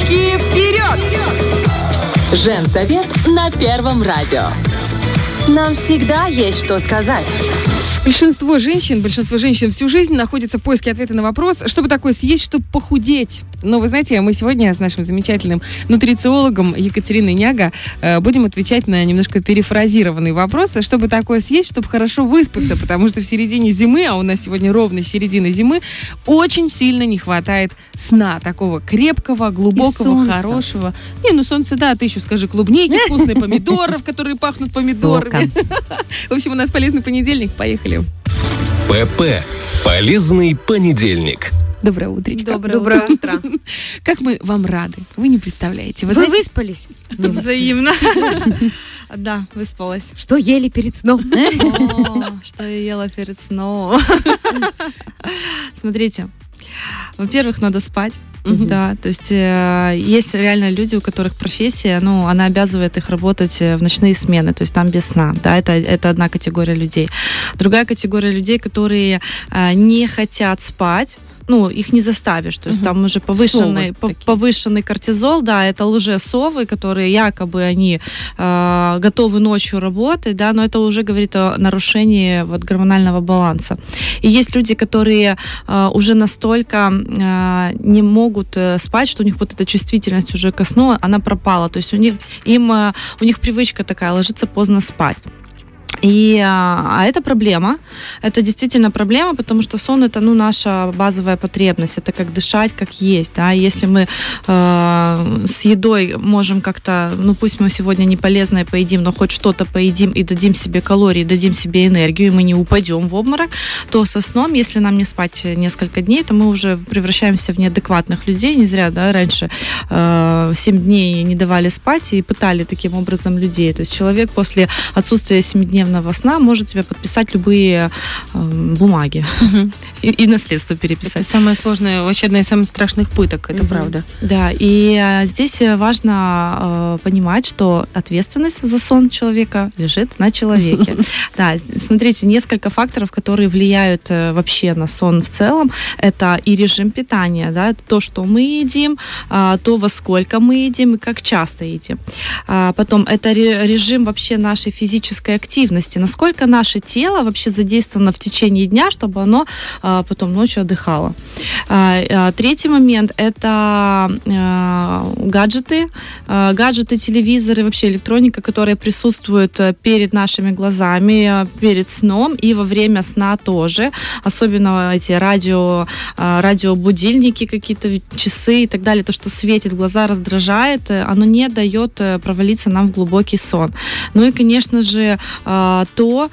Девочки, вперед! Женсовет на Первом радио. Нам всегда есть что сказать. Большинство женщин, большинство женщин всю жизнь находятся в поиске ответа на вопрос, что бы такое съесть, чтобы похудеть. Но вы знаете, мы сегодня с нашим замечательным нутрициологом Екатериной Няга э, будем отвечать на немножко перефразированные вопросы, чтобы такое съесть, чтобы хорошо выспаться, потому что в середине зимы, а у нас сегодня ровно середина зимы, очень сильно не хватает сна, такого крепкого, глубокого, хорошего. Не, ну солнце, да, ты еще скажи клубники вкусные, помидоров, которые пахнут помидорами. В общем, у нас полезный понедельник, поехали. ПП. Полезный понедельник. Доброе утречко. Доброе, Доброе утро. Как мы вам рады. Вы не представляете. Вы, Вы знаете... выспались? Взаимно. Да, выспалась. Что ели перед сном? Что я ела перед сном? Смотрите, во-первых, надо спать. Угу. Да, то есть э, есть реально люди, у которых профессия, ну, она обязывает их работать э, в ночные смены, то есть там без сна, да, это, это одна категория людей. Другая категория людей, которые э, не хотят спать, ну, их не заставишь. То есть угу. там уже повышенный, по, повышенный кортизол, да, это лжесовы, которые якобы они э, готовы ночью работать, да, но это уже говорит о нарушении вот гормонального баланса. И есть люди, которые э, уже настолько э, не могут э, спать, что у них вот эта чувствительность уже ко сну, она пропала. То есть у них, им, э, у них привычка такая, ложиться поздно спать. И, а, а это проблема. Это действительно проблема, потому что сон это ну, наша базовая потребность. Это как дышать, как есть. Да? Если мы э, с едой можем как-то, ну пусть мы сегодня не полезное поедим, но хоть что-то поедим и дадим себе калории, дадим себе энергию, и мы не упадем в обморок, то со сном, если нам не спать несколько дней, то мы уже превращаемся в неадекватных людей. Не зря да, раньше э, 7 дней не давали спать и пытали таким образом людей. То есть человек после отсутствия 7 дней дневного сна может тебе подписать любые э, бумаги угу. и, и наследство переписать. Это самое сложное, вообще одна из самых страшных пыток, это угу. правда. Да, и а, здесь важно э, понимать, что ответственность за сон человека лежит на человеке. Да, смотрите, несколько факторов, которые влияют э, вообще на сон в целом. Это и режим питания, да, то, что мы едим, э, то, во сколько мы едим и как часто едим. А потом это режим вообще нашей физической активности активности, насколько наше тело вообще задействовано в течение дня, чтобы оно а, потом ночью отдыхало. А, а, третий момент – это гаджеты, гаджеты, телевизоры, вообще электроника, которая присутствует э, перед нашими глазами, э, перед сном и во время сна тоже. Особенно эти радио, радиобудильники какие-то, часы и так далее, то, что светит, глаза раздражает, э, оно не дает провалиться нам в глубокий сон. Ну и, конечно же, а, то,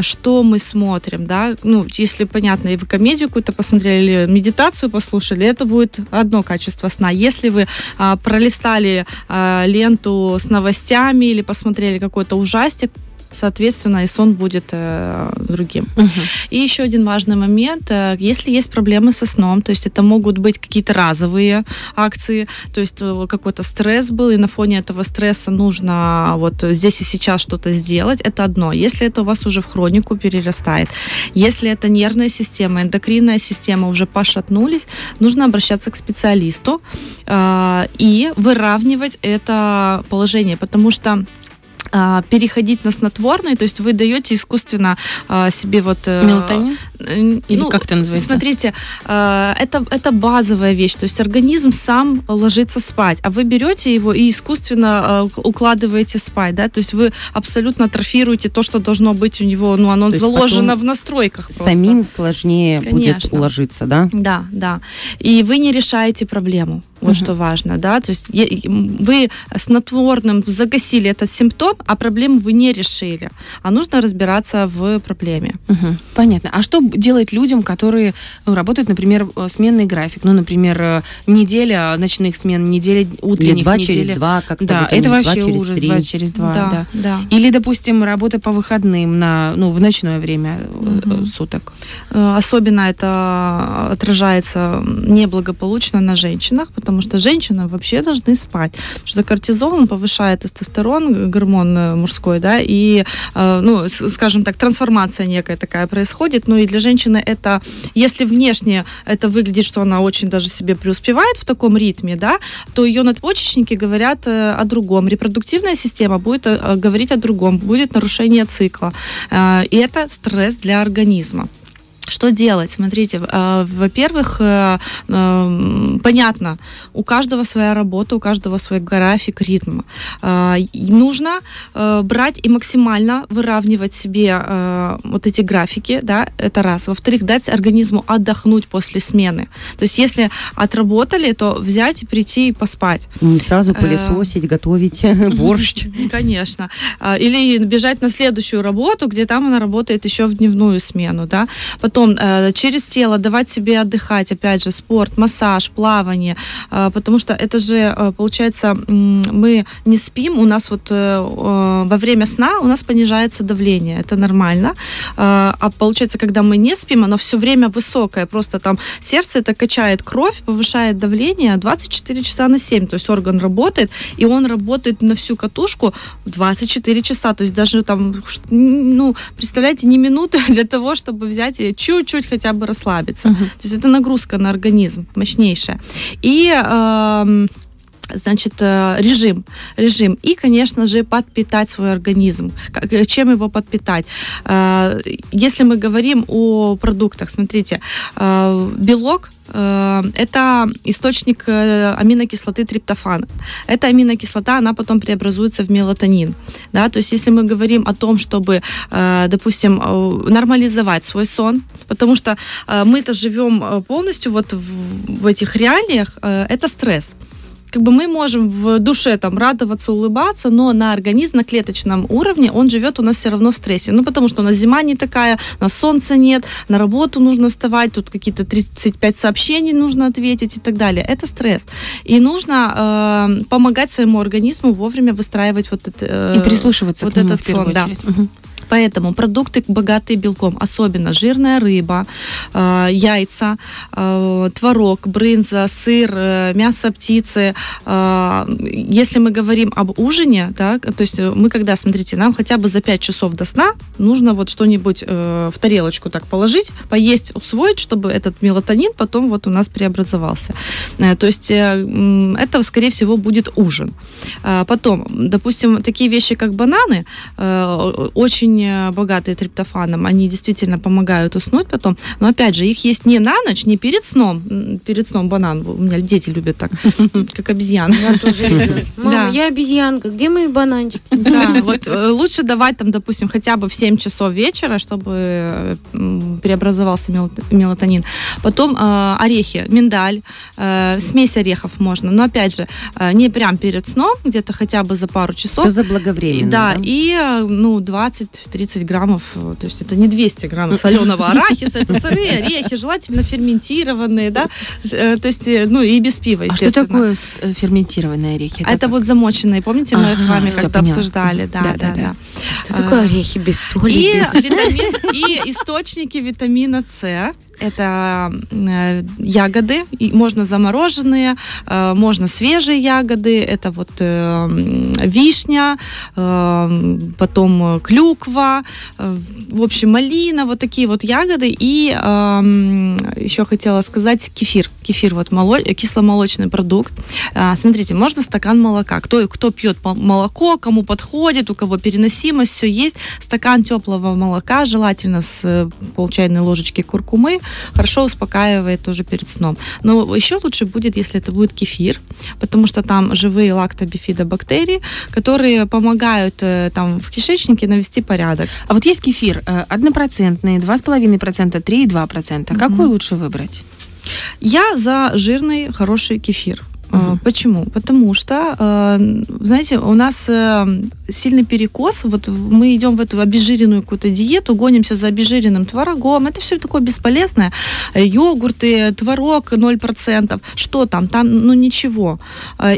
что мы смотрим, да, ну, если, понятно, и вы комедию какую-то посмотрели, медитацию послушали, это будет одно качество сна. Если вы а, пролистали а, ленту с новостями или посмотрели какой-то ужастик, соответственно, и сон будет э, другим. Угу. И еще один важный момент, э, если есть проблемы со сном, то есть это могут быть какие-то разовые акции, то есть э, какой-то стресс был, и на фоне этого стресса нужно вот здесь и сейчас что-то сделать, это одно. Если это у вас уже в хронику перерастает, если это нервная система, эндокринная система уже пошатнулись, нужно обращаться к специалисту э, и выравнивать это положение, потому что а, переходить на снотворные, то есть вы даете искусственно а, себе вот... Э, Мелатонин? Или ну, как это называется? Смотрите, а, это, это базовая вещь, то есть организм сам ложится спать, а вы берете его и искусственно укладываете спать, да, то есть вы абсолютно атрофируете то, что должно быть у него, ну, оно заложено в настройках просто. Самим сложнее Конечно. будет уложиться, да? Да, да. И вы не решаете проблему. Вот угу. что важно, да, то есть вы снотворным загасили этот симптом, а проблему вы не решили, а нужно разбираться в проблеме. Угу. Понятно. А что делать людям, которые ну, работают, например, э, сменный график, ну, например, э, неделя ночных смен, неделя утренних, Или два неделя... через два, как Да, это вообще два ужас, два через два, да, да. да. Или, допустим, работа по выходным на, ну, в ночное время угу. суток. Особенно это отражается неблагополучно на женщинах, потому потому что женщины вообще должны спать. Потому что кортизол, он повышает тестостерон, гормон э, мужской, да, и, э, ну, скажем так, трансформация некая такая происходит. Ну и для женщины это, если внешне это выглядит, что она очень даже себе преуспевает в таком ритме, да, то ее надпочечники говорят э, о другом. Репродуктивная система будет говорить о другом, будет нарушение цикла. И это стресс для организма. Что делать? Смотрите, э, во-первых, э, э, понятно, у каждого своя работа, у каждого свой график, ритм. Нужно брать и максимально выравнивать себе вот эти графики, да, это раз. Во-вторых, дать организму отдохнуть после смены. То есть, если отработали, то взять, прийти и поспать. Не сразу пылесосить, готовить борщ. Конечно. Или бежать на следующую работу, где там она работает еще в дневную смену, да. Потом Потом э, через тело давать себе отдыхать, опять же, спорт, массаж, плавание, э, потому что это же, э, получается, мы не спим, у нас вот э, э, во время сна у нас понижается давление, это нормально, э, а получается, когда мы не спим, оно все время высокое, просто там сердце это качает кровь, повышает давление 24 часа на 7, то есть орган работает, и он работает на всю катушку 24 часа, то есть даже там, ну, представляете, не минуты для того, чтобы взять и чуть-чуть хотя бы расслабиться. Uh-huh. То есть это нагрузка на организм мощнейшая. И э, значит, э, режим, режим. И, конечно же, подпитать свой организм. Э, чем его подпитать? Э, если мы говорим о продуктах, смотрите, белок это источник аминокислоты триптофана. Эта аминокислота, она потом преобразуется в мелатонин. Да? То есть если мы говорим о том, чтобы, допустим, нормализовать свой сон, потому что мы-то живем полностью вот в, в этих реалиях, это стресс как бы мы можем в душе там радоваться, улыбаться, но на организм, на клеточном уровне он живет у нас все равно в стрессе. Ну, потому что у нас зима не такая, на солнце нет, на работу нужно вставать, тут какие-то 35 сообщений нужно ответить и так далее. Это стресс. И нужно э, помогать своему организму вовремя выстраивать вот это... Э, и прислушиваться вот к нему этот сон, да. Угу. Поэтому продукты, богатые белком, особенно жирная рыба, э, яйца, э, творог, брынза, сыр, э, мясо птицы. Если мы говорим об ужине, да, то есть мы когда, смотрите, нам хотя бы за 5 часов до сна нужно вот что-нибудь в тарелочку так положить, поесть, усвоить, чтобы этот мелатонин потом вот у нас преобразовался. То есть это, скорее всего, будет ужин. Потом, допустим, такие вещи, как бананы, очень очень богатые триптофаном, они действительно помогают уснуть потом. Но опять же, их есть не на ночь, не перед сном. Перед сном банан. У меня дети любят так, как обезьяны. Я тоже люблю. Мама, я обезьянка, где мои бананчики? Да, вот э, лучше давать там, допустим, хотя бы в 7 часов вечера, чтобы преобразовался мелатонин. Потом э, орехи, миндаль, э, смесь орехов можно. Но опять же, не прям перед сном, где-то хотя бы за пару часов. Все заблаговременно. Да, и ну 20 30 граммов, э, то есть это не 200 граммов соленого арахиса, это сырые орехи, желательно ферментированные, да, э, то есть, э, ну и без пива, А что такое ферментированные орехи? Это, вот замоченные, помните, мы с вами как-то обсуждали, да, да, да. Что такое орехи без соли? И источники витамина С, это э, ягоды, можно замороженные, э, можно свежие ягоды, это вот э, вишня, потом клюква, в общем, малина, вот такие вот ягоды. И еще хотела сказать кефир. Кефир, вот моло... кисломолочный продукт. Смотрите, можно стакан молока. Кто, кто пьет молоко, кому подходит, у кого переносимость, все есть. Стакан теплого молока, желательно с пол чайной ложечки куркумы, хорошо успокаивает тоже перед сном. Но еще лучше будет, если это будет кефир, потому что там живые лактобифидобактерии, которые помогают э, там в кишечнике навести порядок. А вот есть кефир э, однопроцентный, 2,5%, 3,2%. Mm-hmm. Какой лучше выбрать? Я за жирный хороший кефир. Угу. Почему? Потому что, э, знаете, у нас э, сильный перекос. Вот мы идем в эту обезжиренную какую-то диету, гонимся за обезжиренным творогом. Это все такое бесполезное. Йогурты, творог 0%. Что там? Там, ну, ничего.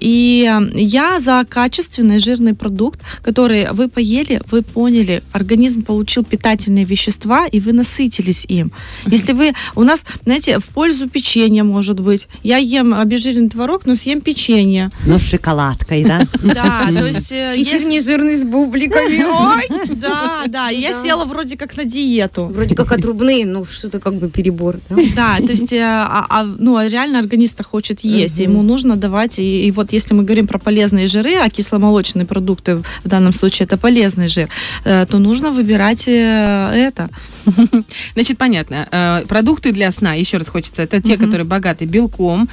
И я за качественный жирный продукт, который вы поели, вы поняли, организм получил питательные вещества, и вы насытились им. Если вы... У нас, знаете, в пользу печенья, может быть. Я ем обезжиренный творог, но съем печенье. Но с шоколадкой, да? Да, то есть... э, Кефир нежирный с бубликами. Ой! Да, да, я села вроде как на диету. Вроде как отрубные, ну что-то как бы перебор. да? То есть, э, а, а, ну, а реально органист хочет есть, ему нужно давать, и, вот если мы говорим про полезные жиры, а кисломолочные продукты в данном случае это полезный жир, э, то нужно выбирать это. Значит, понятно. Продукты для сна, еще раз хочется, это те, которые богаты белком,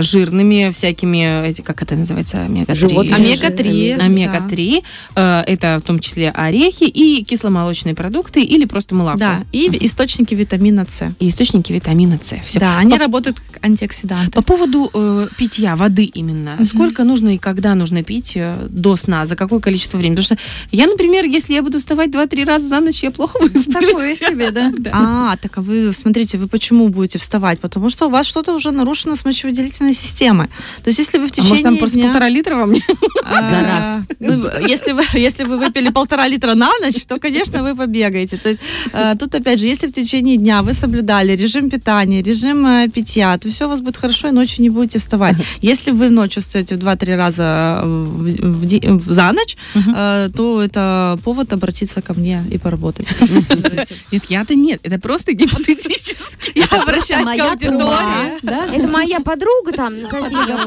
жирными, всякими, эти, как это называется, омега-3. Животные Омега-3. жиры. Омега-3, э, это в том числе орехи и кисломолочные продукты или просто молоко. Да, и источники витамина С. И источники витамина С. Все. Да, они По- работают как антиоксиданты. По поводу э, питья воды именно. Сколько нужно и когда нужно пить э, до сна? За какое количество времени? Потому что я, например, если я буду вставать 2-3 раза за ночь, я плохо высплюсь. Такое себе, да? А, так а вы, смотрите, вы почему будете вставать? Потому что у вас что-то уже нарушено с мочевыделительной системой. То есть если вы в А течение может, там просто дня... полтора литра во мне? А, За раз. ну, Если вы, если вы выпили полтора литра на ночь, то, конечно, вы побегаете. То есть э, тут, опять же, если в течение дня вы соблюдали режим питания, режим э, питья, то все у вас будет хорошо, и ночью не будете вставать. Если вы ночью встаете в 2-3 раза в, в ди- в- за ночь, э, то это повод обратиться ко мне и поработать. Нет, я-то нет. Это просто гипотетически. Я обращаюсь к моя аудитории. Это моя подруга там на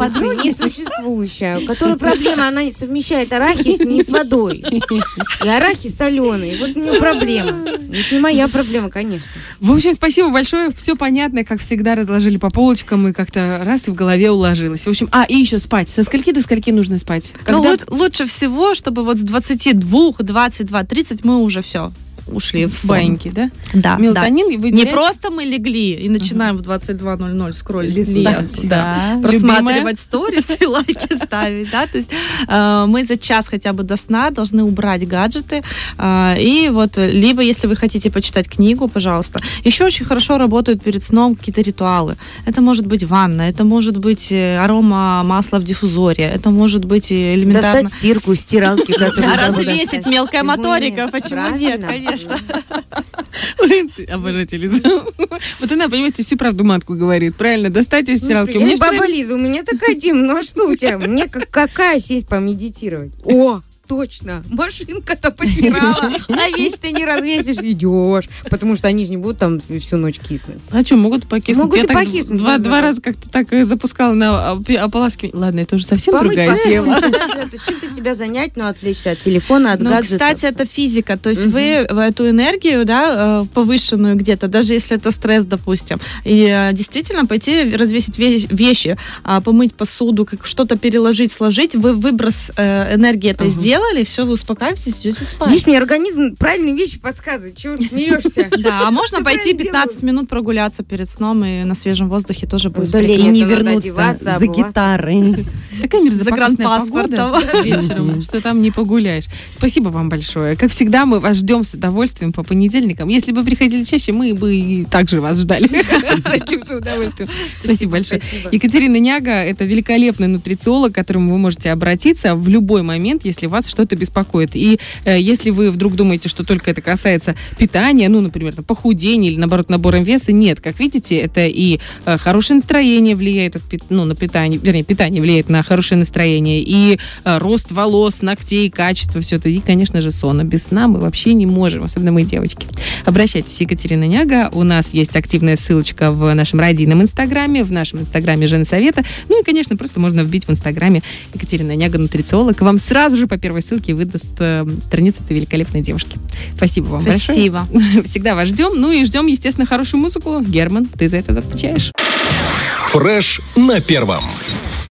улице, несуществующая, у которой проблема, она не совмещает арахис не с водой. И арахис соленый. Вот у нее проблема. Это не моя проблема, конечно. В общем, спасибо большое. Все понятно, как всегда, разложили по полочкам и как-то раз и в голове уложилось. В общем, а, и еще спать. Со скольки до скольки нужно спать? Ну, Когда- лут- лучше всего, чтобы вот с 22, 22, 30 мы уже все ушли в в сон. баньки, да? Да, Мелатонин да. выделяется- Не просто мы легли и начинаем в 22.00 скроллить Листать, ленту, да. просматривать сторис и лайки ставить, да, то есть э, мы за час хотя бы до сна должны убрать гаджеты, э, и вот, либо если вы хотите почитать книгу, пожалуйста. Еще очень хорошо работают перед сном какие-то ритуалы. Это может быть ванна, это может быть э, арома масла в диффузоре, это может быть э, элементарно... Достать стирку, стиралки, А развесить мелкая моторика, почему нет, конечно. Обожайте Лизу. Вот она, понимаете, всю правду матку говорит. Правильно, достать из стиралки. Баба Лиза, у меня такая тема, ну а что у тебя? Мне как, какая сесть помедитировать? О, точно, машинка-то постирала, а вещь ты не развесишь, идешь, потому что они же не будут там всю ночь киснуть. А что, могут покиснуть? Могут Я и покиснуть, Два, два раза как-то так э, запускала на опи- ополаскивание. Ладно, это уже совсем Помыть другая тема. есть чем-то себя занять, но отвлечься от телефона, от Ну, гаджетов. кстати, это физика. То есть вы в эту энергию, да, э, повышенную где-то, даже если это стресс, допустим, и э, действительно пойти развесить ве- вещи, а, помыть посуду, как что-то переложить, сложить, вы выброс энергии это сделали, все, вы успокаиваетесь, идете спать. Видишь, мне организм правильные вещи подсказывает. Чего ты смеешься? Да, а можно пойти правильно 15 минут прогуляться перед сном и на свежем воздухе тоже будет. И не вернуться одеваться, за гитарой. Такая мерзопакостная погода вечером, что там не погуляешь. Спасибо вам большое. Как всегда, мы вас ждем с удовольствием по понедельникам. Если бы приходили чаще, мы бы и также вас ждали с таким же удовольствием. Спасибо большое. Екатерина Няга – это великолепный нутрициолог, к которому вы можете обратиться в любой момент, если вас что-то беспокоит. И э, если вы вдруг думаете, что только это касается питания, ну, например, там, похудения или, наоборот, набором веса, нет. Как видите, это и э, хорошее настроение влияет ну, на питание, вернее, питание влияет на хорошее настроение, и э, рост волос, ногтей, качество, все это, и, конечно же, сон. А Без сна мы вообще не можем, особенно мы, девочки. Обращайтесь, Екатерина Няга. У нас есть активная ссылочка в нашем радийном инстаграме, в нашем инстаграме Женсовета. Ну и, конечно, просто можно вбить в инстаграме Екатерина Няга, нутрициолог. и Вам сразу же по первой ссылке выдаст э, страницу этой великолепной девушки. Спасибо вам Спасибо. большое. Всегда вас ждем. Ну и ждем, естественно, хорошую музыку. Герман, ты за это отвечаешь. Фреш на первом.